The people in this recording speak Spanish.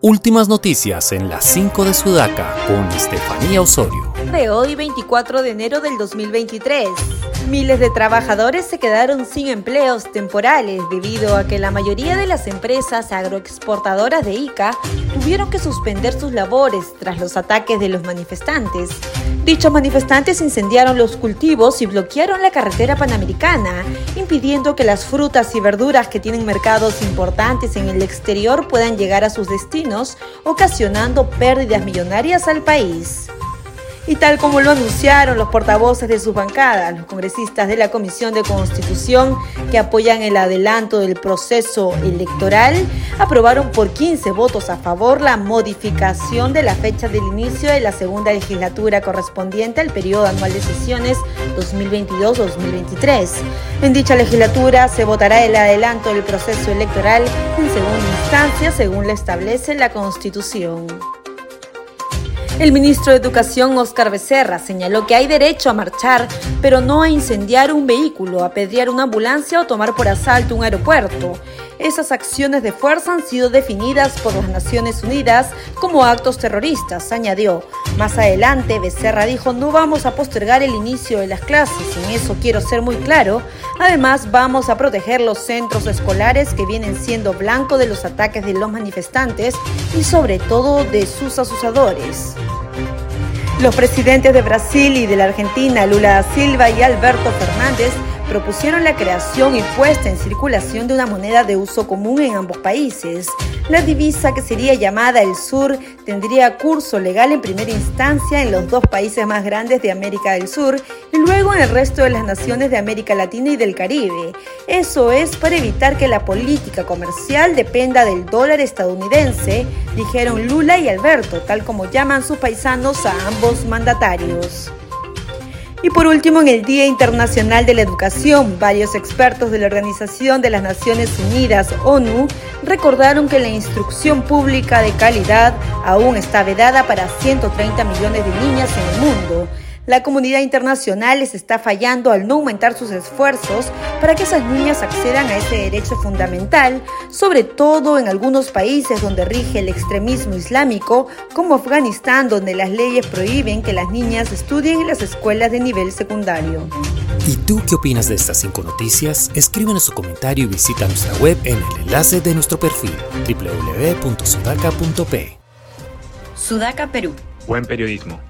Últimas noticias en las 5 de Sudaca con Estefanía Osorio. De hoy 24 de enero del 2023. Miles de trabajadores se quedaron sin empleos temporales debido a que la mayoría de las empresas agroexportadoras de ICA tuvieron que suspender sus labores tras los ataques de los manifestantes. Dichos manifestantes incendiaron los cultivos y bloquearon la carretera panamericana, impidiendo que las frutas y verduras que tienen mercados importantes en el exterior puedan llegar a sus destinos, ocasionando pérdidas millonarias al país. Y tal como lo anunciaron los portavoces de sus bancadas, los congresistas de la Comisión de Constitución que apoyan el adelanto del proceso electoral, aprobaron por 15 votos a favor la modificación de la fecha del inicio de la segunda legislatura correspondiente al periodo anual de sesiones 2022-2023. En dicha legislatura se votará el adelanto del proceso electoral en segunda instancia según lo establece la Constitución. El ministro de Educación, Óscar Becerra, señaló que hay derecho a marchar, pero no a incendiar un vehículo, a pedrear una ambulancia o tomar por asalto un aeropuerto. Esas acciones de fuerza han sido definidas por las Naciones Unidas como actos terroristas, añadió. Más adelante, Becerra dijo, no vamos a postergar el inicio de las clases, en eso quiero ser muy claro. Además, vamos a proteger los centros escolares que vienen siendo blanco de los ataques de los manifestantes y sobre todo de sus asusadores. Los presidentes de Brasil y de la Argentina, Lula da Silva y Alberto Fernández, propusieron la creación y puesta en circulación de una moneda de uso común en ambos países. La divisa, que sería llamada el Sur, tendría curso legal en primera instancia en los dos países más grandes de América del Sur y luego en el resto de las naciones de América Latina y del Caribe. Eso es para evitar que la política comercial dependa del dólar estadounidense, dijeron Lula y Alberto, tal como llaman sus paisanos a ambos mandatarios. Y por último, en el Día Internacional de la Educación, varios expertos de la Organización de las Naciones Unidas, ONU, recordaron que la instrucción pública de calidad aún está vedada para 130 millones de niñas en el mundo la comunidad internacional les está fallando al no aumentar sus esfuerzos para que esas niñas accedan a ese derecho fundamental, sobre todo en algunos países donde rige el extremismo islámico, como Afganistán, donde las leyes prohíben que las niñas estudien en las escuelas de nivel secundario. ¿Y tú qué opinas de estas cinco noticias? Escríbenos su comentario y visita nuestra web en el enlace de nuestro perfil www.sudaca.p. Sudaca, Perú. Buen periodismo